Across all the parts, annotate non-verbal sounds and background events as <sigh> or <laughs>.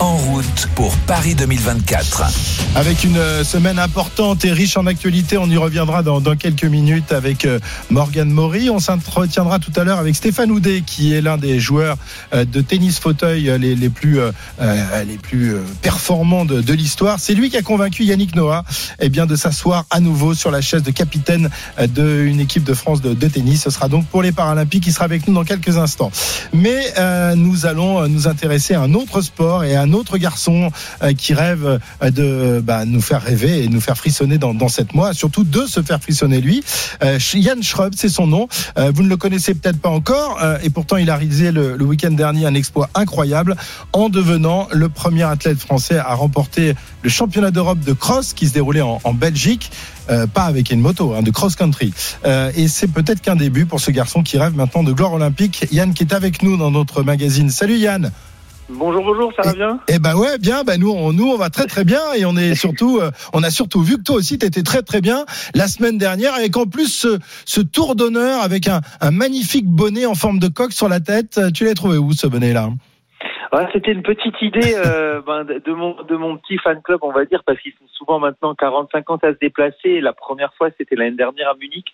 En route pour Paris 2024. Avec une euh, semaine importante et riche en actualité, on y reviendra dans, quelques minutes avec euh, Morgane Maury. On s'entretiendra tout à l'heure avec Stéphane Houdet, qui est l'un des joueurs euh, de tennis fauteuil les, plus, les plus performants de, l'histoire. C'est lui qui a convaincu Yannick Noah eh bien, de s'asseoir à nouveau sur la chaise de capitaine d'une équipe de France de, tennis. Ce sera donc pour les Paralympiques. Il sera avec nous dans quelques instants. Mais nous allons nous intéresser à un autre sport et à un autre garçon euh, qui rêve de bah, nous faire rêver et nous faire frissonner dans, dans cette mois, surtout de se faire frissonner lui. Euh, Yann Schrub, c'est son nom. Euh, vous ne le connaissez peut-être pas encore, euh, et pourtant il a réalisé le, week-end dernier un exploit incroyable en devenant le premier athlète français à remporter le championnat d'Europe de cross qui se déroulait en, Belgique. Euh, pas avec une moto, hein, de cross-country. Euh, et c'est peut-être qu'un début pour ce garçon qui rêve maintenant de gloire olympique. Yann qui est avec nous dans notre magazine. Salut Yann. Bonjour, bonjour, ça va bien? Eh ben ouais, bien. Ben nous, on, nous, on va très très bien et on est surtout, euh, on a surtout vu que toi aussi, t'étais très très bien la semaine dernière, avec en plus ce, ce tour d'honneur avec un, un, magnifique bonnet en forme de coque sur la tête. Tu l'as trouvé où ce bonnet là Ouais, c'était une petite idée euh, <laughs> ben, de mon de mon petit fan club, on va dire, parce qu'ils sont souvent maintenant 40-50 à se déplacer. Et la première fois, c'était l'année dernière à Munich,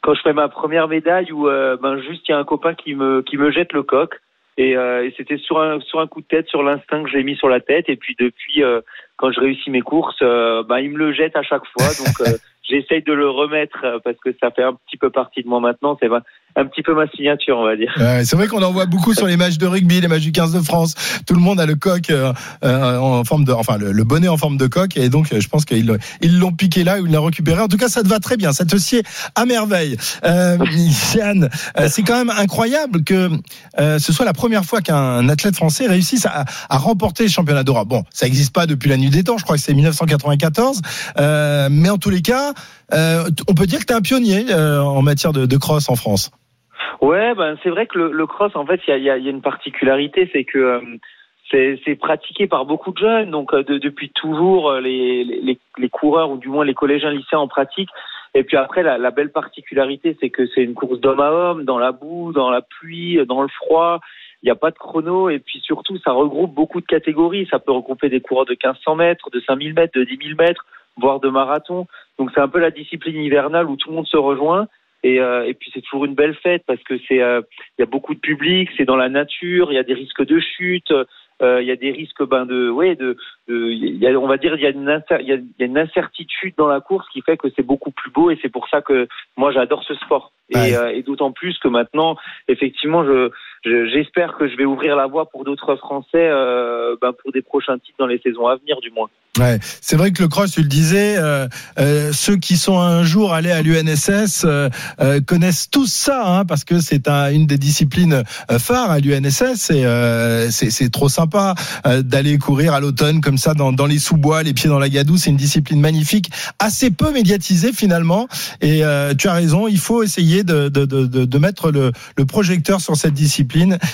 quand je fais ma première médaille, où euh, ben juste il y a un copain qui me qui me jette le coq. Et, euh, et c'était sur un sur un coup de tête, sur l'instinct que j'ai mis sur la tête. Et puis depuis, euh, quand je réussis mes courses, euh, ben il me le jette à chaque fois. Donc euh, <laughs> j'essaye de le remettre euh, parce que ça fait un petit peu partie de moi maintenant. C'est un petit peu ma signature, on va dire. Ouais, c'est vrai qu'on en voit beaucoup sur les matchs de rugby, les matchs du 15 de France. Tout le monde a le coq euh, euh, en forme de, enfin le, bonnet en forme de coq, et donc je pense qu'ils ils l'ont piqué là ou ils l'ont récupéré. En tout cas, ça te va très bien, ça te sied à merveille. Euh, <laughs> Yann, euh, c'est quand même incroyable que euh, ce soit la première fois qu'un athlète français réussisse à, à remporter le championnat d'Europe. Bon, ça n'existe pas depuis la nuit des temps, je crois que c'est 1994, euh, mais en tous les cas, on peut dire que tu es un pionnier en matière de, de cross en France. Ouais, ben c'est vrai que le, le cross, en fait, il y a, y, a, y a, une particularité, c'est que euh, c'est pratiqué par beaucoup de jeunes. Donc euh, de, depuis toujours, euh, les, les, les, coureurs ou du moins les collégiens lycéens en pratique. Et puis après, la, la belle particularité, c'est que c'est une course d'homme à homme, dans la boue, dans la pluie, dans le froid. Il n'y a pas de chrono et puis surtout, ça regroupe beaucoup de catégories. Ça peut regrouper des coureurs de 1500 mètres, de 5000 mètres, de 10 000 mètres, voire de marathon. Donc c'est un peu la discipline hivernale où tout le monde se rejoint. Et, euh, et puis c'est toujours une belle fête parce que c'est euh, il y a beaucoup de public, c'est dans la nature, il y a des risques de chute, euh, il y a des risques ben de ouais de, de y a, on va dire il y a une il y a, y a, une incertitude dans la course qui fait que c'est beaucoup plus beau et c'est pour ça que moi j'adore ce sport et, ouais. et d'autant plus que maintenant effectivement je j'espère que je vais ouvrir la voie pour d'autres Français euh, ben pour des prochains titres dans les saisons à venir du moins. Ouais, c'est vrai que le cross, tu le disais, euh, euh, ceux qui sont un jour allés à l'UNSS euh, connaissent tous ça, hein, parce que c'est un, une des disciplines phares à l'UNSS. Et c'est trop sympa d'aller courir à l'automne comme ça dans, dans les sous-bois, les pieds dans la gadoue. C'est une discipline magnifique, assez peu médiatisée finalement. Et tu as raison, il faut essayer de, de, de, de mettre le, le, projecteur sur cette discipline.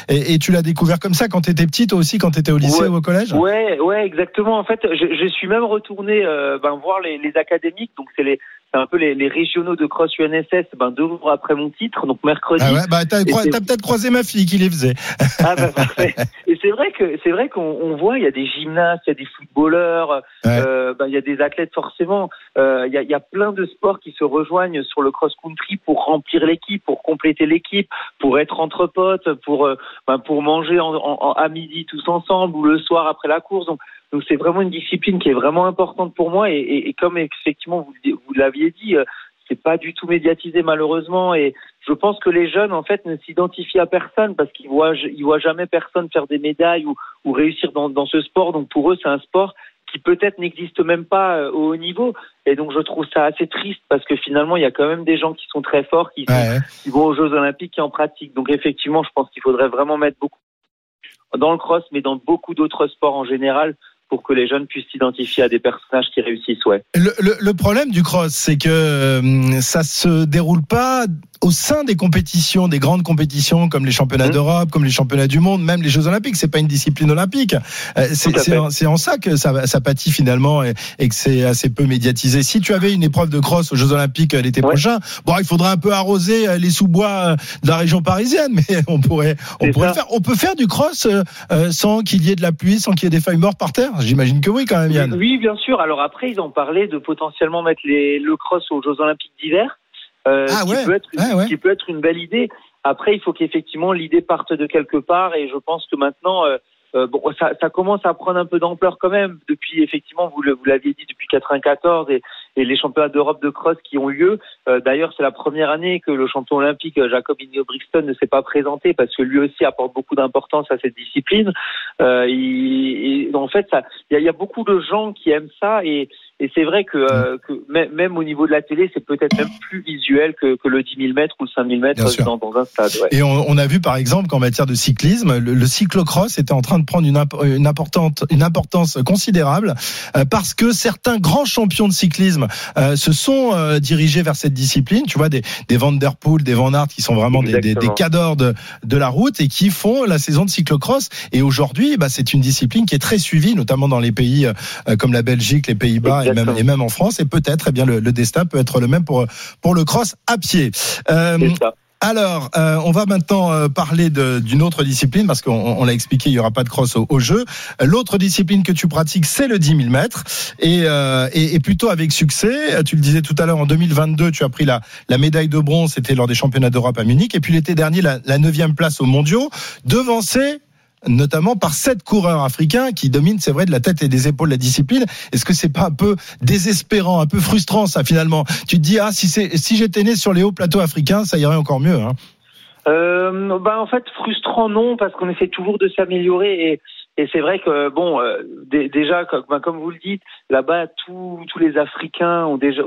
Et, et tu l'as découvert comme ça quand tu étais petite, toi aussi, quand tu étais au lycée ouais, ou au collège? Ouais, ouais, exactement. En fait, je suis même retourné euh, ben, voir les, les, académiques, donc c'est les c'est un peu les, les, régionaux de cross UNSS, ben deux jours après mon titre, donc mercredi. Ah ouais, bah t'as, t'as peut-être croisé ma fille qui les faisait. Ah bah parfait. Et c'est vrai que c'est vrai qu'on on voit, il y a des gymnastes, il y a des footballeurs, ouais. euh, ben, il y a des athlètes forcément. Euh, il, y a, y a plein de sports qui se rejoignent sur le cross country pour remplir l'équipe, pour compléter l'équipe, pour être entre potes, pour euh, ben, pour manger en, en, en, à midi tous ensemble ou le soir après la course. Donc donc c'est vraiment une discipline qui est vraiment importante pour moi et, et, et comme effectivement vous, vous l'aviez dit, c'est pas du tout médiatisé malheureusement et je pense que les jeunes en fait ne s'identifient à personne parce qu'ils voient ils voient jamais personne faire des médailles ou, ou réussir dans, dans ce sport. Donc pour eux c'est un sport qui peut-être n'existe même pas au haut niveau. Et donc je trouve ça assez triste parce que finalement il y a quand même des gens qui sont très forts, qui, ouais. qui vont aux Jeux Olympiques, qui en pratiquent. Donc effectivement je pense qu'il faudrait vraiment mettre beaucoup dans le cross, mais dans beaucoup d'autres sports en général, pour que les jeunes puissent s'identifier à des personnages qui réussissent. Ouais. Le, le, le problème du cross, c'est que euh, ça se déroule pas au sein des compétitions, des grandes compétitions comme les championnats Mmh. d'Europe, comme les championnats du monde, même les Jeux Olympiques. C'est pas une discipline olympique. Euh, C'est en, en ça que ça, ça pâtit finalement et, et que c'est assez peu médiatisé. Si tu avais une épreuve de cross aux Jeux Olympiques euh, l'été Ouais. prochain, bon, il faudrait un peu arroser euh, les sous-bois de la région parisienne, <laughs> mais on pourrait, on pourrait le faire. On peut faire du cross euh, sans qu'il y ait de la pluie, sans qu'il y ait des feuilles mortes par terre. J'imagine que oui, quand même, Yann. Oui, bien sûr. Alors après, ils ont parlé de potentiellement mettre les, le cross aux Jeux Olympiques d'hiver, euh, Ah qui, ouais. peut être, une- Ouais, ouais. qui peut être une belle idée. Après, il faut qu'effectivement l'idée parte de quelque part, et je pense que maintenant, euh, euh, bon, ça, ça commence à prendre un peu d'ampleur quand même depuis effectivement, vous l'aviez dit depuis 94 et, les championnats d'Europe de cross qui ont lieu. Euh, D'ailleurs, c'est la première année que le champion olympique euh, Jacob Ingebrigtsen ne s'est pas présenté parce que lui aussi apporte beaucoup d'importance à cette discipline. Euh, il- il- en fait, il y, y a beaucoup de gens qui aiment ça et, et c'est vrai que, euh, que même, au niveau de la télé, c'est peut-être même plus visuel que, que le 10 000 mètres ou le 5 000 mètres dans, dans un stade. Ouais. Et on, on a vu par exemple qu'en matière de cyclisme, le, le cyclocross était en train de prendre une, une, importante, une importance considérable euh, parce que certains grands champions de cyclisme euh, se sont euh, dirigés vers cette discipline. Tu vois, des, des Van Der Poel, des Van Aert qui sont vraiment des, des, des cadors de, de la route et qui font la saison de cyclocross. Et aujourd'hui, bah, c'est une discipline qui est très suivie, notamment dans les pays euh, comme la Belgique, les Pays-Bas et même, et même en France. Et peut-être, eh bien, le, le destin peut être le même pour, pour le cross à pied. Euh, ça. alors, euh, on va maintenant euh, parler d'une autre discipline parce qu'on on l'a expliqué, il y aura pas de cross au, au jeu. L'autre discipline que tu pratiques, c'est le 10 000 mètres et, euh, et, et plutôt avec succès. Tu le disais tout à l'heure, en 2022, tu as pris la, la médaille de bronze, c'était lors des championnats d'Europe à Munich, et puis l'été dernier, la, la neuvième place aux Mondiaux, devancée notamment par sept coureurs africains qui dominent, c'est vrai, de la tête et des épaules la discipline. Est-ce que c'est pas un peu désespérant, un peu frustrant ça finalement? Tu te dis ah si si j'étais né sur les hauts plateaux africains, ça irait encore mieux. Hein Euh, bah en fait frustrant non parce qu'on essaie toujours de s'améliorer et, c'est vrai que bon euh, dé- déjà comme, bah, comme vous le dites là-bas tous les Africains ont déjà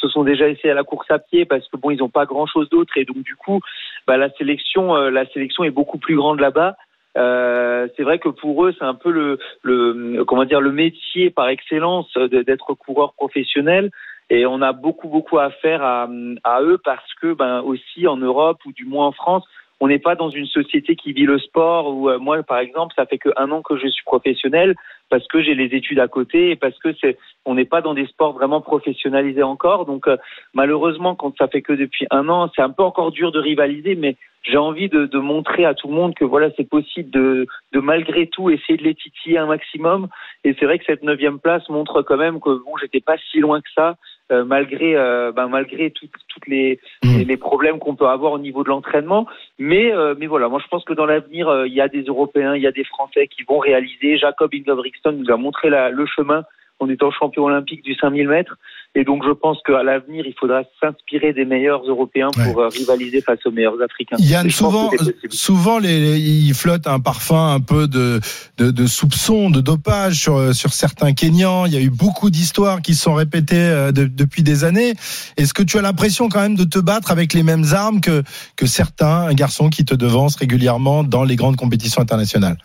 se sont déjà essayé à la course à pied parce que bon ils n'ont pas grand chose d'autre et donc du coup bah, la sélection euh, la sélection est beaucoup plus grande là-bas euh, c'est vrai que pour eux, c'est un peu le, le comment dire le métier par excellence d'être coureur professionnel. Et on a beaucoup beaucoup à faire à, à eux parce que ben aussi en Europe ou du moins en France, on n'est pas dans une société qui vit le sport. Ou euh, moi, par exemple, ça fait que un an que je suis professionnel parce que j'ai les études à côté et parce que c'est on n'est pas dans des sports vraiment professionnalisés encore. Donc euh, malheureusement, quand ça fait que depuis un an, c'est un peu encore dur de rivaliser, mais j'ai envie de, de montrer à tout le monde que voilà, c'est possible de, de malgré tout essayer de les titiller un maximum. Et c'est vrai que cette neuvième place montre quand même que bon, j'étais pas si loin que ça, euh, malgré euh, ben, malgré toutes les, Mm. les, les problèmes qu'on peut avoir au niveau de l'entraînement. Mais euh, mais voilà, moi je pense que dans l'avenir, euh, il y a des Européens, il y a des Français qui vont réaliser. Jacob Ingebrigtsen nous a montré la, le chemin en étant champion olympique du 5000 mètres. Et donc, je pense qu'à l'avenir, il faudra s'inspirer des meilleurs Européens pour euh, rivaliser face aux meilleurs Africains. Yann, souvent, possible. souvent les, il flotte un parfum un peu de, de, de soupçon, de dopage sur, sur certains Kenyans. Il y a eu beaucoup d'histoires qui se sont répétées euh, de- depuis des années. Est-ce que tu as l'impression quand même de te battre avec les mêmes armes que, que certains garçons qui te devancent régulièrement dans les grandes compétitions internationales?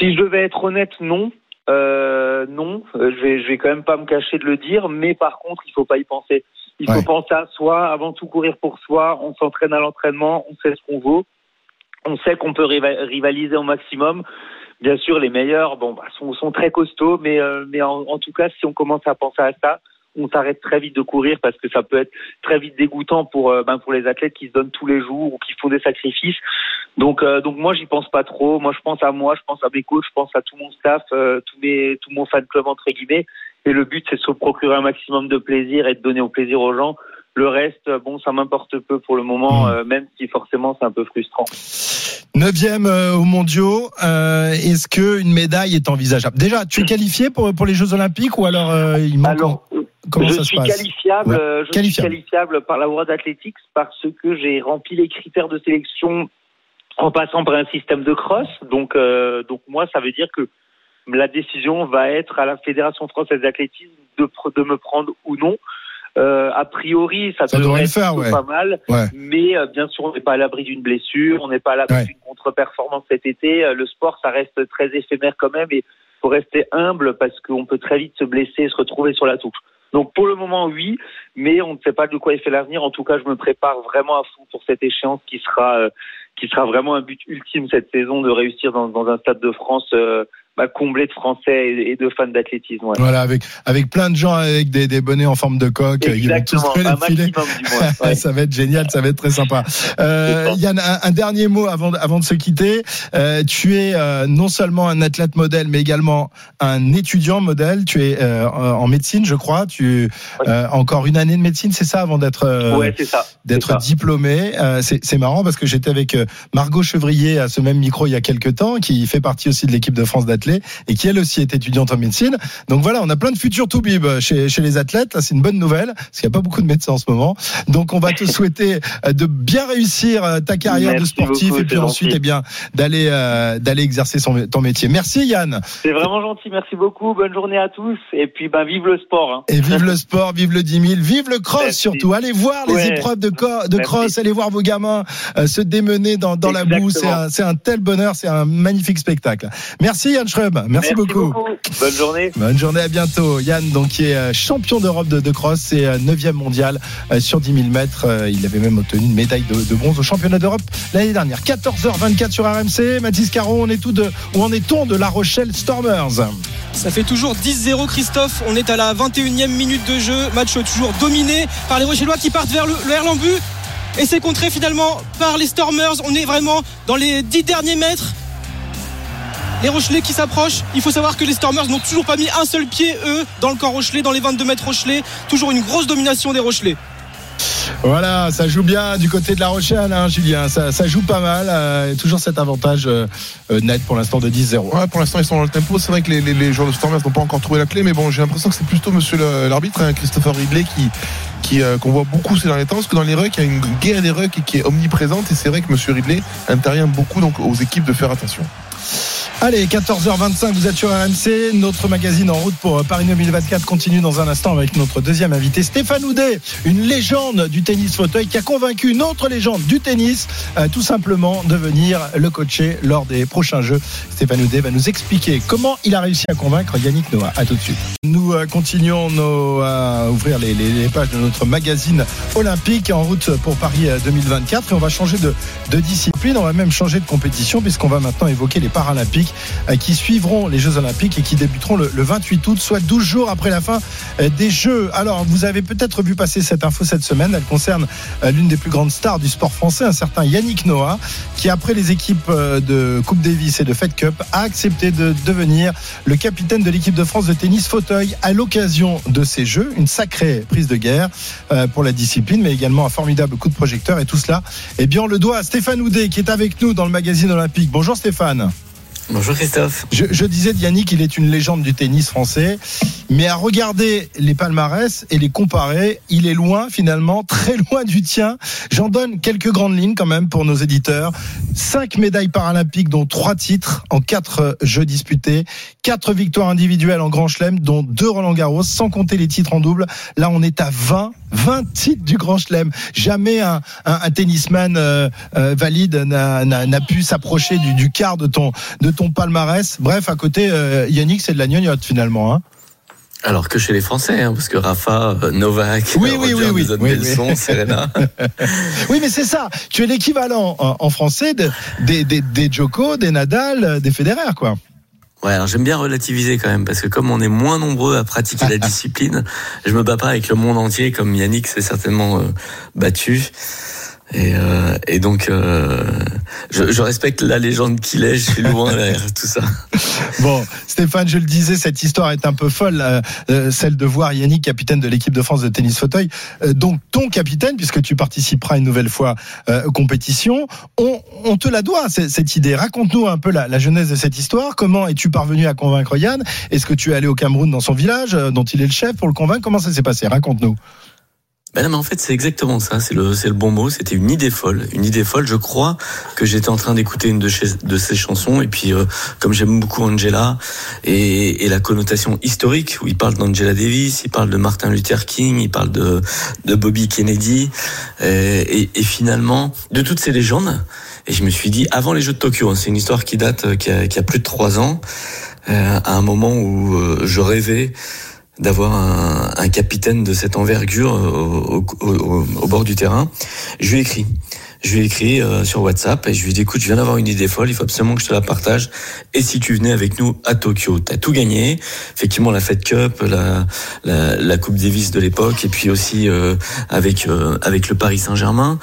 Si je devais être honnête, non. Euh, non, Euh, je vais, je vais quand même pas me cacher de le dire, mais par contre, il faut pas y penser. Il faut penser à soi, avant tout courir pour soi. On s'entraîne à l'entraînement, on sait ce qu'on vaut, on sait qu'on peut riva- rivaliser au maximum. Bien sûr, les meilleurs, bon, bah, sont, sont très costauds, mais, euh, mais en, en tout cas, si on commence à penser à ça, on s'arrête très vite de courir parce que ça peut être très vite dégoûtant pour, euh, ben, pour les athlètes qui se donnent tous les jours ou qui font des sacrifices. Donc, euh, donc moi, j'y pense pas trop. Moi, je pense à moi, je pense à mes coachs, je pense à tout mon staff, euh, tous mes, tout mon fan club entre guillemets. Et le but, c'est de se procurer un maximum de plaisir et de donner au plaisir aux gens. Le reste, euh, bon, ça m'importe peu pour le moment, Mmh. euh, même si forcément c'est un peu frustrant. Neuvième euh, aux mondiaux, euh, est-ce que une médaille est envisageable? Déjà, tu es qualifié pour, pour les Jeux Olympiques ou alors euh, il manque Alors, Comment je ça se suis passe qualifiable, Ouais. je Qualifiable. suis qualifiable par la World Athletics parce que j'ai rempli les critères de sélection en passant par un système de cross. Donc, euh, donc moi, ça veut dire que la décision va être à la Fédération française d'athlétisme de, de me prendre ou non. Euh, a priori, ça, Ça devrait être faire, plutôt ouais. pas mal, Ouais. mais euh, bien sûr, on n'est pas à l'abri d'une blessure, on n'est pas à l'abri Ouais. d'une contre-performance cet été. Euh, le sport, ça reste très éphémère quand même, et faut rester humble parce qu'on peut très vite se blesser, se retrouver sur la touche. Donc pour le moment, oui, mais on ne sait pas de quoi est fait l'avenir. En tout cas, je me prépare vraiment à fond pour cette échéance qui sera euh, qui sera vraiment un but ultime cette saison de réussir dans, un stade de France euh, bah, comblé de Français et, de fans d'athlétisme. Ouais. Voilà, avec avec plein de gens avec des, des bonnets en forme de coque. Exactement, un maximum du moins. <laughs> Ouais. ça va être génial, ça va être très sympa. Euh, Yann, un, un, dernier mot avant avant de se quitter. Euh, tu es euh, non seulement un athlète modèle, mais également un étudiant modèle. Tu es euh, en médecine, je crois. Tu euh, encore une année de médecine, c'est ça, avant d'être euh, ouais, d'être diplômé. c'est marrant parce que j'étais avec Margot Chevrier à ce même micro il y a quelques temps, qui fait partie aussi de l'équipe de France d'athlètes et qui elle aussi est étudiante en médecine. Donc voilà, on a plein de futurs toubibs chez, chez les athlètes. C'est une bonne nouvelle parce qu'il n'y a pas beaucoup de médecins en ce moment. Donc on va te <laughs> souhaiter euh, de bien réussir euh, ta carrière Merci de sportif beaucoup, et puis ensuite gentil. eh bien d'aller euh, d'aller exercer son, ton métier. Merci Yann. C'est vraiment gentil. Merci beaucoup. Bonne journée à tous. Et puis ben vive le sport. Hein. Et vive le sport, vive le 10 000, vive le cross Merci. surtout. Allez voir les épreuves de, de Merci. cross, allez voir vos gamins euh, se démener dans, dans la boue. C'est un, c'est un tel bonheur, c'est un magnifique spectacle. Merci Yann Merci, beaucoup. Bonne journée. Bonne journée, à bientôt. Yann, donc, qui est euh, champion d'Europe de, de cross, c'est 9e mondial euh, sur 10 000 mètres. Euh, Il avait même obtenu une médaille de, de bronze au championnat d'Europe l'année dernière. 14h24 sur RMC. Mathis Caron, on est tout de, où en est-on de La Rochelle Stormers? Ça fait toujours 10-0 Christophe. On est à la 21e minute de jeu. Match toujours dominé par les Rochellois qui partent vers le, le Erlambu. Et c'est contré finalement par les Stormers. On est vraiment dans les 10 derniers mètres. Les Rochelais qui s'approchent. Il faut savoir que les Stormers n'ont toujours pas mis un seul pied, eux, dans le camp Rochelais, dans les 22 mètres Rochelais. Toujours une grosse domination des Rochelais. Voilà, ça joue bien du côté de La Rochelle, hein, Julien. Ça, ça joue pas mal. euh, et toujours cet avantage euh, euh, net pour l'instant de 10-0. Ouais, pour l'instant, ils sont dans le tempo. C'est vrai que les, les, les joueurs de Stormers n'ont pas encore trouvé la clé, mais bon, j'ai l'impression que c'est plutôt monsieur le- l'arbitre, hein, Christopher Ridley, qui, qui euh, qu'on voit beaucoup ces derniers temps, parce que dans les rucks, il y a une guerre des rucks qui est omniprésente, et c'est vrai que monsieur Ridley intervient beaucoup donc aux équipes de faire attention. Allez, 14h25, vous êtes sur RMC. Notre magazine en route pour Paris 2024 continue dans un instant avec notre deuxième invité, Stéphane Houdet, une légende du tennis fauteuil qui a convaincu une autre légende du tennis, euh, tout simplement de venir le coacher lors des prochains Jeux. Stéphane Houdet va nous expliquer comment il a réussi à convaincre Yannick Noah. À tout de suite. Nous euh, continuons à ouvrir les, pages de notre magazine olympique en route pour Paris euh, 2024 et on va changer de discipline, on va même changer de compétition puisqu'on va maintenant évoquer les Paralympiques euh, qui suivront les Jeux Olympiques et qui débuteront le, le 28 août, soit 12 jours après la fin euh, des Jeux. Alors, vous avez peut-être vu passer cette info cette semaine. Elle concerne euh, l'une des plus grandes stars du sport français, un certain Yannick Noah, qui après les équipes de Coupe Davis et de Fed Cup a accepté de devenir le capitaine de l'équipe de France de tennis fauteuil à l'occasion de ces Jeux. Une sacrée prise de guerre pour la discipline, mais également un formidable coup de projecteur. Et tout cela, eh bien, on le doit à Stéphane Houdet qui est avec nous dans le magazine olympique. Bonjour Stéphane. Bonjour Christophe. Je, je disais Yannick, il est une légende du tennis français, mais à regarder les palmarès et les comparer, il est loin finalement, très loin du tien. J'en donne quelques grandes lignes quand même pour nos éditeurs. Cinq médailles paralympiques, dont trois titres en quatre jeux disputés, quatre victoires individuelles en Grand Chelem, dont deux Roland Garros, sans compter les titres en double. Là, on est à 20 20 titres du Grand Chelem. Jamais un, un, un tennisman euh, euh, valide n'a pu s'approcher du, du quart de ton, de ton palmarès. Bref, à côté, euh, Yannick, c'est de la gnognotte finalement. Hein. Alors que chez les Français, hein, parce que Rafa, euh, Novak, Oui, euh, oui, Roger, oui, oui. Oui, Nelson, oui. Serena. <laughs> Oui, mais c'est ça. Tu es l'équivalent en, français de- des, des, des Djoko, des Nadal, des Federer, quoi. Ouais, alors j'aime bien relativiser quand même, parce que comme on est moins nombreux à pratiquer la <laughs> discipline, je me bats pas avec le monde entier comme Yannick s'est certainement euh, battu. Et, euh, et donc, euh, je, je respecte la légende qu'il est, je suis loin derrière <laughs> tout ça. Bon, Stéphane, je le disais, cette histoire est un peu folle, euh, euh, celle de voir Yannick, capitaine de l'équipe de France de tennis fauteuil. Euh, donc, ton capitaine, puisque tu participeras une nouvelle fois euh, aux compétitions, on, on te la doit, cette idée. Raconte-nous un peu la, la genèse de cette histoire. Comment es-tu parvenu à convaincre Yann? Est-ce que tu es allé au Cameroun dans son village, euh, dont il est le chef, pour le convaincre? Comment ça s'est passé? Raconte-nous. Ben non, mais en fait, c'est exactement ça. C'est le, c'est le bon mot. C'était une idée folle. Une idée folle. Je crois que j'étais en train d'écouter une de, chez- de ses chansons. Et puis, euh, comme j'aime beaucoup Angela et, et la connotation historique, où il parle d'Angela Davis, il parle de Martin Luther King, il parle de, de Bobby Kennedy, euh, et, et finalement, de toutes ces légendes. Et je me suis dit, avant les Jeux de Tokyo, hein, c'est une histoire qui date, euh, qui a, qui a plus de trois ans, euh, à un moment où euh, je rêvais d'avoir un, un capitaine de cette envergure au, au- au- au bord du terrain. Je lui ai écrit. Je lui ai écrit euh, sur WhatsApp et je lui ai dit écoute, je viens d'avoir une idée folle, il faut absolument que je te la partage. Et si tu venais avec nous à Tokyo, t'as tout gagné. Effectivement, la Fed Cup, la, la, la Coupe Davis de l'époque, et puis aussi euh, avec euh, avec le Paris Saint-Germain.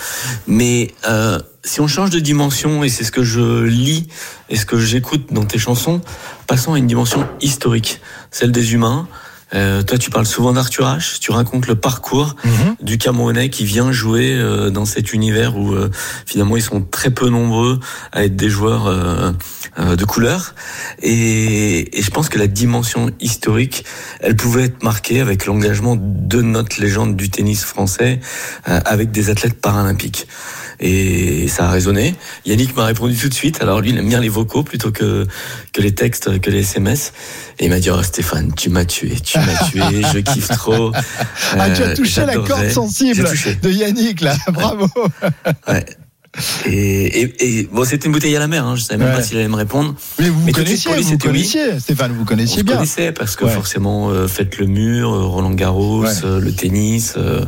Mais euh, si on change de dimension, et c'est ce que je lis et ce que j'écoute dans tes chansons, passons à une dimension historique, celle des humains. Euh, toi, tu parles souvent d'Arthur H. Tu racontes le parcours du Camerounais qui vient jouer euh, dans cet univers où euh, finalement ils sont très peu nombreux à être des joueurs euh, euh, de couleur. Et, et je pense que la dimension historique, elle pouvait être marquée avec l'engagement de notre légende du tennis français euh, avec des athlètes paralympiques. Et ça a résonné. Yannick m'a répondu tout de suite. Alors lui, il aime bien les vocaux plutôt que que les textes, que les SMS. Et il m'a dit oh, Stéphane, tu m'as tué, tu m'as <laughs> tué, je kiffe trop. Ah, tu as Euh, touché la corde sensible de Yannick, là. <laughs> Bravo. Ouais. Et, et, et bon, c'était une bouteille à la mer. Hein. Je savais même Ouais. pas s'il allait me répondre. Mais vous Mais vous connaissiez, lui, vous oui. connaissiez, Stéphane, vous On connaissiez se bien. connaissait parce que Ouais. forcément, euh, faites le mur, euh, Roland Garros, Ouais. euh, le tennis. euh,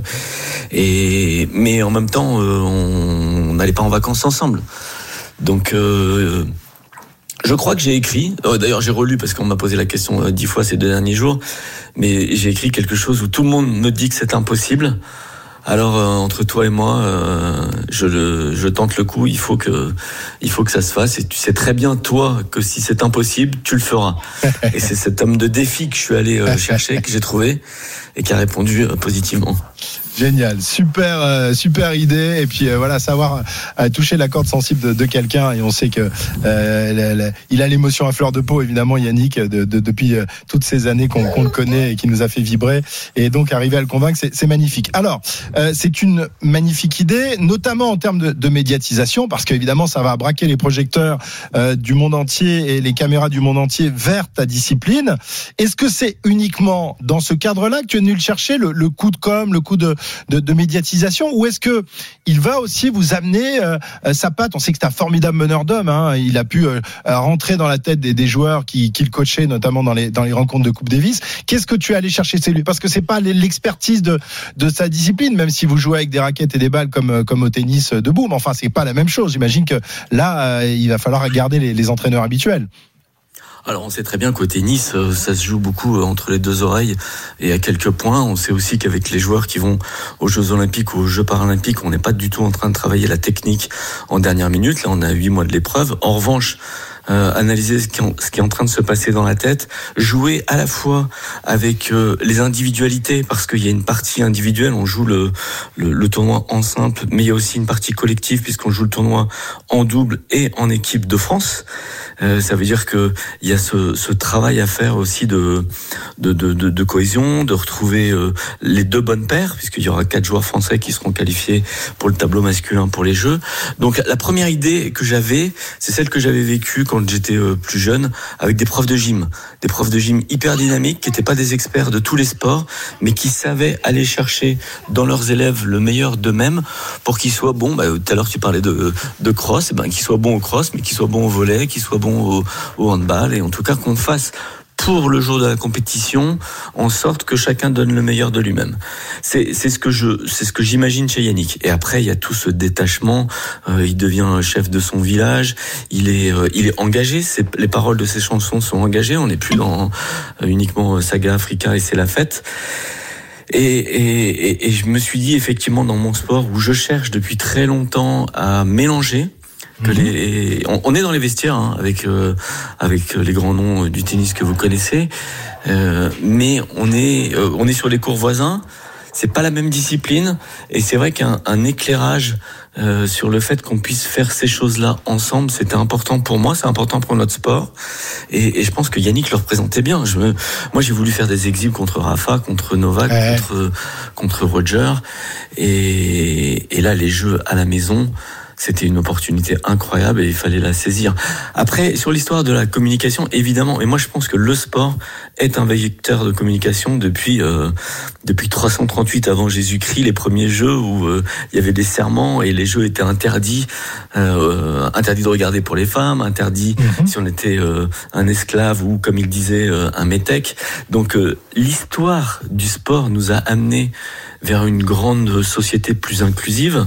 et mais en même temps, euh, on on n'allait pas en vacances ensemble. Donc. euh, je crois que j'ai écrit, euh, d'ailleurs j'ai relu parce qu'on m'a posé la question dix fois ces deux derniers jours, mais j'ai écrit quelque chose où tout le monde me dit que c'est impossible. Alors euh, entre toi et moi, euh, je, le, je tente le coup. Il faut que, il faut que ça se fasse. Et tu sais très bien toi que si c'est impossible, tu le feras. <laughs> et c'est cet homme de défi que je suis allé euh, <laughs> chercher, que j'ai trouvé et qui a répondu euh, positivement. Génial, super, euh, super idée. Et puis euh, voilà, savoir euh, toucher la corde sensible de, de quelqu'un. Et on sait que euh, il a l'émotion à fleur de peau, évidemment, Yannick, de, de- depuis euh, toutes ces années qu'on le connaît et qui nous a fait vibrer. Et donc arriver à le convaincre, c'est magnifique. Alors, euh, c'est une magnifique idée, notamment en termes de, médiatisation, parce qu'évidemment, ça va braquer les projecteurs du monde entier et les caméras du monde entier vers ta discipline. Est-ce que c'est uniquement dans ce cadre-là que tu es venu le chercher, le, le coup de com, le coup de, de, de médiatisation, ou est-ce que il va aussi vous amener euh, euh, sa patte? On sait que c'est un formidable meneur d'hommes. Hein. Il a pu euh, rentrer dans la tête des, des joueurs qui, qui le coachaient, notamment dans les dans les rencontres de Coupe Davis. Qu'est-ce que tu es allé chercher chez lui? Parce que c'est pas l'expertise de de sa discipline, même si vous jouez avec des raquettes et des balles comme comme au tennis debout. Mais enfin, c'est pas la même chose. J'imagine que là, il va falloir garder les, les entraîneurs habituels. Alors on sait très bien qu'au tennis, euh, ça se joue beaucoup euh, entre les deux oreilles et à quelques points. On sait aussi qu'avec les joueurs qui vont aux Jeux Olympiques ou aux Jeux Paralympiques, on n'est pas du tout en train de travailler la technique en dernière minute. Là, on a huit mois de l'épreuve. En revanche, euh, analyser ce qui, ce qui est en train de se passer dans la tête, jouer à la fois avec euh, les individualités, parce qu'il y a une partie individuelle, on joue le, le, le tournoi en simple, mais il y a aussi une partie collective, puisqu'on joue le tournoi en double et en équipe de France. Euh, ça veut dire que il y a ce, ce travail à faire aussi de de, de, de, de cohésion, de retrouver euh, les deux bonnes paires, puisqu'il y aura quatre joueurs français qui seront qualifiés pour le tableau masculin pour les Jeux. Donc la première idée que j'avais, c'est celle que j'avais vécue quand j'étais euh, plus jeune, avec des profs de gym, des profs de gym hyper dynamiques, qui n'étaient pas des experts de tous les sports, mais qui savaient aller chercher dans leurs élèves le meilleur d'eux-mêmes pour qu'ils soient bons. Bah, tout à l'heure tu parlais de, de cross, et ben qu'ils soient bons au cross, mais qu'ils soient bons au volet, qu'ils soient bons au handball, et en tout cas qu'on fasse pour le jour de la compétition, en sorte que chacun donne le meilleur de lui-même. C'est ce que je c'est ce que j'imagine chez Yannick. Et après il y a tout ce détachement. euh, il devient chef de son village. Il est euh, il est engagé. Les paroles de ses chansons sont engagées. On n'est plus dans euh, uniquement euh, Saga Africa et c'est la fête. Et, et, et je me suis dit effectivement dans mon sport où je cherche depuis très longtemps à mélanger que les on, on est dans les vestiaires hein, avec euh, avec les grands noms du tennis que vous connaissez. Euh, mais on est euh, on est sur les cours voisins. C'est pas la même discipline. Et c'est vrai qu'un un éclairage euh, sur le fait qu'on puisse faire ces choses-là ensemble, c'était important pour moi, c'est important pour notre sport, et, et je pense que Yannick le représentait bien. Je me, moi, j'ai voulu faire des exhibs contre Rafa, contre Novak, Ouais. contre contre Roger, et, et là, les jeux à la maison, c'était une opportunité incroyable et il fallait la saisir. Après, sur l'histoire de la communication, évidemment, et moi je pense que le sport est un vecteur de communication depuis euh, depuis 338 avant Jésus-Christ, les premiers jeux où euh, il y avait des serments et les jeux étaient interdits, euh, interdits de regarder pour les femmes, interdits Mhm. si on était euh, un esclave ou comme il disait euh, un métèque. Donc euh, l'histoire du sport nous a amené vers une grande société plus inclusive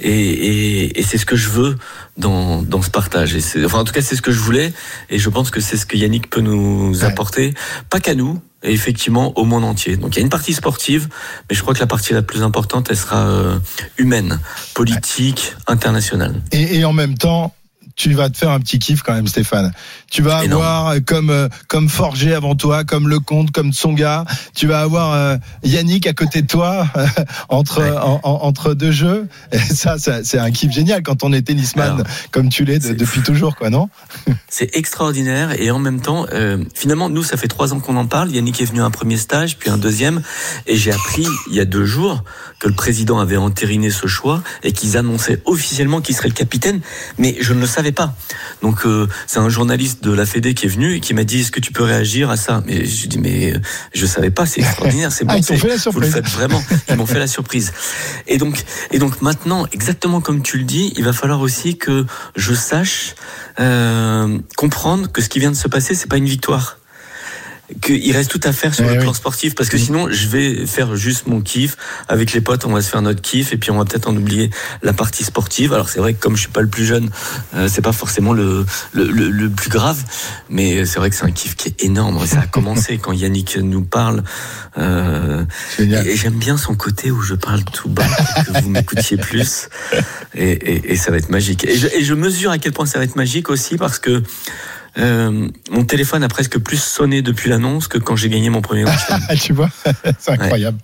et, et, et c'est ce que je veux dans, dans ce partage. Et c'est- enfin, en tout cas, c'est ce que je voulais et je pense que c'est ce que Yannick peut nous Ouais. apporter, pas qu'à nous, et effectivement au monde entier. Donc il y a une partie sportive, mais je crois que la partie la plus importante, elle sera euh, humaine, politique, internationale. Et, et en même temps, tu vas te faire un petit kiff quand même, Stéphane. Tu vas Énorme. avoir euh, comme euh, comme Forger avant toi, comme Lecomte, comme Tsonga. Tu vas avoir euh, Yannick à côté de toi <laughs> entre Ouais. en- en- entre deux jeux. Et ça, ça, c'est un kiff génial quand on est tennisman Alors, comme tu l'es de- depuis toujours, quoi, non? <laughs> C'est extraordinaire et en même temps, euh, finalement, nous, ça fait trois ans qu'on en parle. Yannick est venu à un premier stage, puis un deuxième, et j'ai appris il y a deux jours que le président avait entériné ce choix et qu'ils annonçaient officiellement qu'il serait le capitaine, mais je ne le savais pas. Donc euh, c'est un journaliste de la Fédé qui est venu et qui m'a dit est-ce que tu peux réagir à ça? Mais je dis mais euh, je savais pas, c'est extraordinaire, c'est <laughs> Ah, bon, c'est- fait la vous le surprise. faites vraiment. Ils m'ont fait la surprise. Et donc, et donc maintenant, exactement comme tu le dis, il va falloir aussi que je sache euh, comprendre que ce qui vient de se passer, c'est pas une victoire. Qu'il reste tout à faire sur Eh le plan sportif, parce que sinon, je vais faire juste mon kiff avec les potes. On va se faire notre kiff, et puis on va peut-être en oublier la partie sportive. Alors c'est vrai que comme je suis pas le plus jeune, euh, c'est pas forcément le, le, le, le plus grave, mais c'est vrai que c'est un kiff qui est énorme. Ça a <laughs> commencé quand Yannick nous parle. Euh, et j'aime bien son côté où je parle tout bas pour que vous m'écoutiez plus. Et, et, et ça va être magique. Et je, et je mesure à quel point ça va être magique aussi parce que euh, mon téléphone a presque plus sonné depuis l'annonce que quand j'ai gagné mon premier <laughs> match. Tu vois, <laughs> c'est incroyable.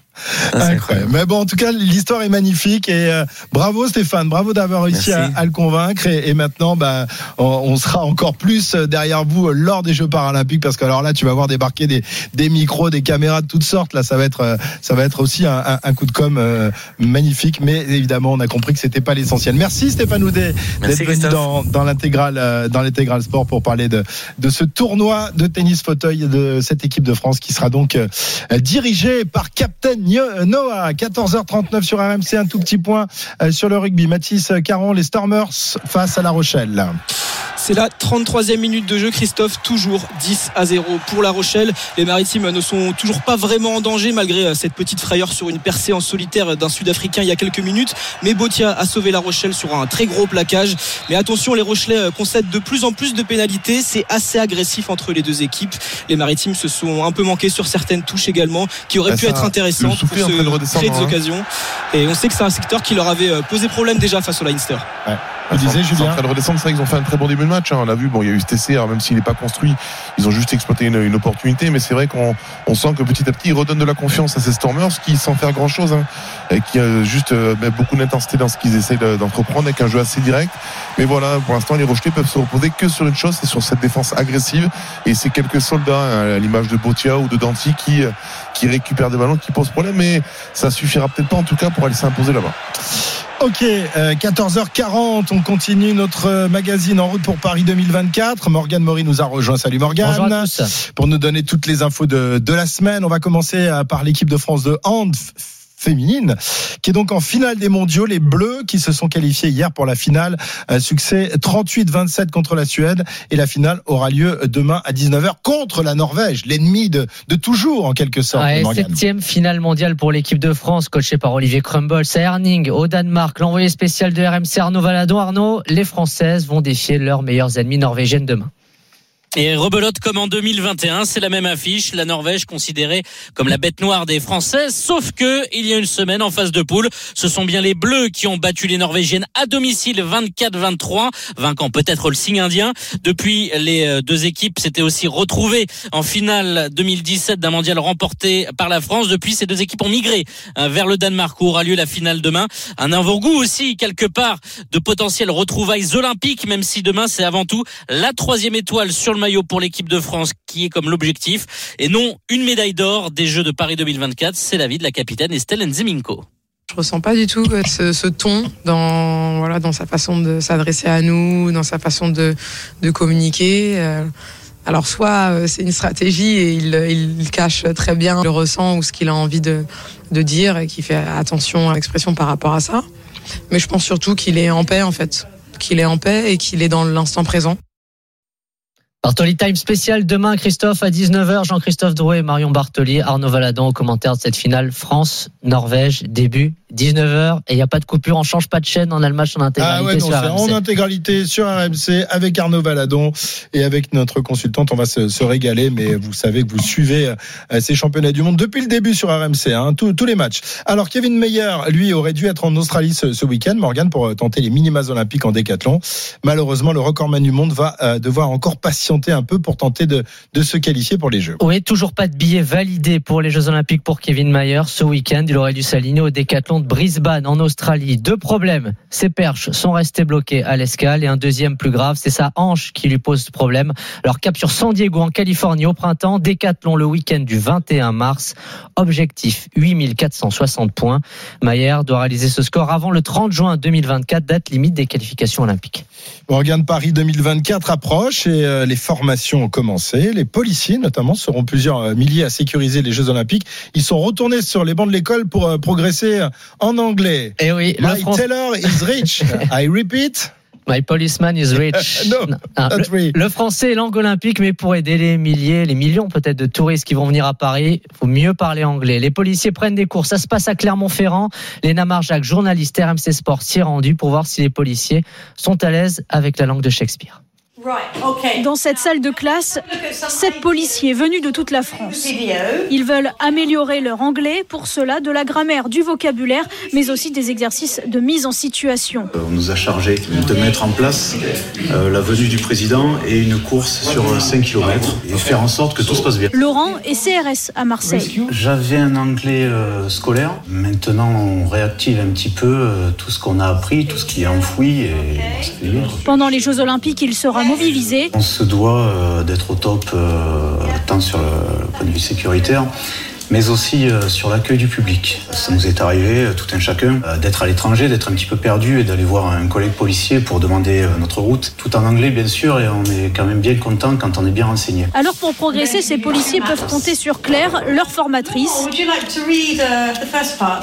Ah, incroyable. Mais bon, en tout cas, l'histoire est magnifique et euh, bravo Stéphane, bravo d'avoir réussi à, à le convaincre. Et, et maintenant, bah, on, on sera encore plus euh, derrière vous euh, lors des Jeux paralympiques parce que alors là, tu vas voir débarquer des, des micros, des caméras de toutes sortes. Là, ça va être, euh, ça va être aussi un, un- un coup de com euh, magnifique. Mais évidemment, on a compris que c'était pas l'essentiel. Merci Stéphane Houdet d'être venu dans, dans l'intégral, euh, dans l'intégral sport pour parler de, de ce tournoi de tennis fauteuil de cette équipe de France qui sera donc dirigée par Captain Noah. 14h39 sur RMC, un tout petit point euh, sur le rugby. Mathis Caron, les Stormers face à La Rochelle. C'est la 33e minute de jeu, Christophe, toujours 10 à 0 pour La Rochelle. Les Maritimes ne sont toujours pas vraiment en danger malgré euh, cette petite frayeur sur une percée en solitaire d'un Sud-Africain il y a quelques minutes. Mais Botia a sauvé La Rochelle sur un très gros plaquage. Mais attention, les Rochelais euh, concèdent de plus en plus de pénalités. C'est assez agressif entre les deux équipes. Les Maritimes se sont un peu manqués sur certaines touches également qui auraient Ah, pu être intéressantes pour se créer des hein. occasions. Et on sait que c'est un secteur qui leur avait euh, posé problème déjà face au Leinster. Vous disiez, C'est en Julien train de redescendre, c'est vrai qu'ils ont fait un très bon début de match. hein. On l'a vu, bon, il y a eu ce TC, alors même s'il n'est pas construit, ils ont juste exploité une, une opportunité. Mais c'est vrai qu'on on sent que petit à petit, ils redonnent de la confiance à ces Stormers qui, sans faire grand chose, hein, et qui a juste euh, met beaucoup d'intensité dans ce qu'ils essayent de- d'entreprendre avec un jeu assez direct. Mais voilà, pour l'instant, les Rochelais peuvent se reposer que sur une chose, c'est sur cette défense agressive. Et c'est quelques soldats, hein, à l'image de Botia ou de Danti, qui, euh, qui récupèrent des ballons, qui posent problème. Mais ça suffira peut-être pas, en tout cas, pour aller s'imposer là-bas. Ok, euh, 14h40, on continue notre euh, magazine en route pour Paris 2024. Morgane Maury nous a rejoint. Salut Morgane. Pour nous donner toutes les infos de, de la semaine, on va commencer euh, par l'équipe de France de hand féminine, qui est donc en finale des mondiaux. Les Bleus qui se sont qualifiés hier pour la finale. Un succès 38-27 contre la Suède. Et la finale aura lieu demain à 19h contre la Norvège, l'ennemi de, de toujours en quelque sorte. Ouais, septième finale mondiale pour l'équipe de France, coachée par Olivier Crumble. C'est Herning au Danemark, l'envoyé spécial de RMC Arnaud Valadon. Arnaud, les Françaises vont défier leurs meilleurs ennemis norvégiennes demain. Et rebelote comme en 2021, c'est la même affiche. La Norvège considérée comme la bête noire des Françaises, sauf que il y a une semaine en phase de poule, ce sont bien les Bleus qui ont battu les Norvégiennes à domicile 24-23, vainquant peut-être le signe indien. Depuis, les euh, deux équipes s'étaient aussi retrouvées en finale 2017 d'un mondial remporté par la France. Depuis, ces deux équipes ont migré euh, vers le Danemark où aura lieu la finale demain. Un avant-goût aussi quelque part de potentielles retrouvailles olympiques, même si demain c'est avant tout la troisième étoile sur le maillot pour l'équipe de France qui est comme l'objectif et non une médaille d'or des Jeux de Paris 2024. C'est l'avis de la capitaine Estelle Nzeminko. Je ressens pas du tout ce, ton dans voilà dans sa façon de s'adresser à nous, dans sa façon de, communiquer. Euh, alors soit euh, c'est une stratégie et il, cache très bien le ressent ou ce qu'il a envie de, de dire et qu'il fait attention à l'expression par rapport à ça. Mais je pense surtout qu'il est en paix en fait, qu'il est en paix et qu'il est dans l'instant présent. Bartoli Time spécial demain, Christophe, à 19h. Jean-Christophe Drouet, Marion Bartoli, Arnaud Valadon au commentaire de cette finale France-Norvège, début 19h. Et il n'y a pas de coupure, on change pas de chaîne, on a le match en intégralité Ah ouais, non, sur c'est RMC. en intégralité sur RMC avec Arnaud Valadon et avec notre consultante. On va se, se régaler, mais vous savez que vous suivez euh, ces championnats du monde depuis le début sur RMC, hein, tous, tous les matchs. Alors Kevin Meyer, lui, aurait dû être en Australie ce, ce week-end, Morgan, pour tenter les minimas olympiques en décathlon. Malheureusement, le recordman du monde va euh, devoir encore patienter un peu pour tenter de, de se qualifier pour les Jeux. Oui, toujours pas de billet validé pour les Jeux Olympiques pour Kevin Mayer. Ce week-end, il aurait dû s'aligner au décathlon de Brisbane en Australie. Deux problèmes. Ses perches sont restées bloquées à l'escale et un deuxième plus grave, c'est sa hanche qui lui pose problème. Alors cap sur San Diego en Californie au printemps, décathlon le week-end du 21 mars. Objectif 8460 points. Mayer doit réaliser ce score avant le 30 juin 2024, date limite des qualifications olympiques. Morgan Paris 2024 approche et euh, les formations ont commencé. Les policiers, notamment, seront plusieurs euh, milliers à sécuriser les Jeux Olympiques. Ils sont retournés sur les bancs de l'école pour euh, progresser euh, en anglais. Et oui, le My France- Taylor is rich. <laughs> I repeat. My policeman is rich. <laughs> No, Ah, not le- really. Le français est langue olympique, mais pour aider les milliers, les millions peut-être de touristes qui vont venir à Paris, faut mieux parler anglais. Les policiers prennent des cours. Ça se passe à Clermont-Ferrand. Léna Marjac, journaliste RMC Sport, s'y est rendue pour voir si les policiers sont à l'aise avec la langue de Shakespeare. Dans cette salle de classe, sept policiers venus de toute la France. Ils veulent améliorer leur anglais, pour cela de la grammaire, du vocabulaire, mais aussi des exercices de mise en situation. On nous a chargé de mettre en place euh, la venue du président et une course sur 5 km et faire en sorte que tout se passe bien. Laurent est CRS à Marseille. J'avais un anglais euh, scolaire. Maintenant, on réactive un petit peu euh, tout ce qu'on a appris, tout ce qui est enfoui et bon. Pendant les Jeux Olympiques, il sera On se doit euh, d'être au top euh, tant sur le point de vue sécuritaire, mais aussi euh, sur l'accueil du public. Ça nous est arrivé, euh, tout un chacun, euh, d'être à l'étranger, d'être un petit peu perdu et d'aller voir un collègue policier pour demander notre route, tout en anglais bien sûr, et on est quand même bien content quand on est bien renseigné. Alors pour progresser, ces policiers peuvent compter sur Claire, leur formatrice.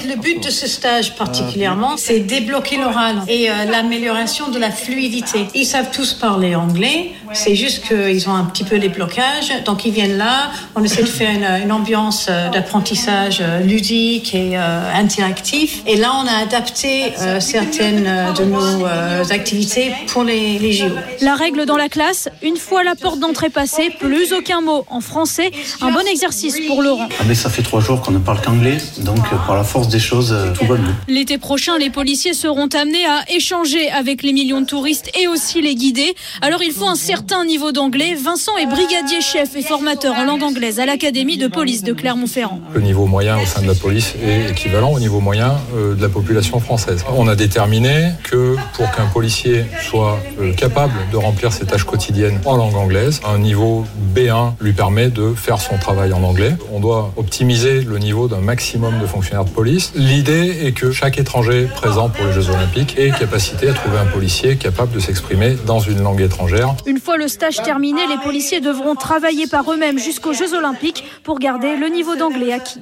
Le but de ce stage particulièrement, c'est débloquer l'oral et l'amélioration de la fluidité. Ils savent tous parler anglais, c'est juste qu'ils ont un petit peu des blocages. Donc ils viennent là, on essaie de faire une, une ambiance euh, d'apprentissage euh, ludique et euh, interactif. Et là, on a adapté euh, certaines de nos euh, activités pour les, les JO. La règle dans la classe, une fois la porte d'entrée passée, plus aucun mot en français. Un bon exercice pour Laurent. Ah, mais ça fait trois jours qu'on ne parle qu'anglais, donc euh, par la force des choses, euh, tout va mieux. L'été prochain, les policiers seront amenés à échanger avec les millions de touristes et aussi les guider. Alors il faut un certain niveau d'anglais. Vincent est brigadier chef et formateur en langue anglaise à l'Académie de police de Clermont-Ferrand. Le niveau moyen au sein de la police est équivalent au niveau moyen euh, de la population française. On a déterminé que pour qu'un policier soit euh, capable de remplir ses tâches quotidiennes en langue anglaise, un niveau B1 lui permet de faire son travail en anglais. On doit optimiser le niveau d'un maximum de fonctionnaires de police. L'idée est que chaque étranger présent pour les Jeux Olympiques ait capacité à trouver un policier capable de s'exprimer dans une langue étrangère. Une fois le stage terminé, les policiers devront travailler par eux-mêmes jusqu'aux Jeux Olympiques pour garder le niveau d'anglais acquis.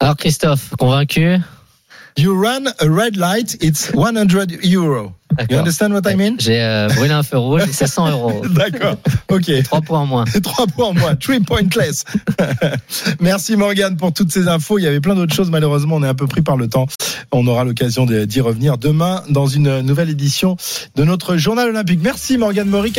Alors Christophe, convaincu? You run a red light, it's 100 euro. You understand what I mean? J'ai euh, brûlé un feu rouge c'est 100 euros. <laughs> D'accord. Ok. Trois points en moins. Trois points en moins. Three pointless. <laughs> Merci Morgan pour toutes ces infos. Il y avait plein d'autres choses. Malheureusement, on est un peu pris par le temps. On aura l'occasion d'y revenir demain dans une nouvelle édition de notre journal olympique. Merci Morgan Maury.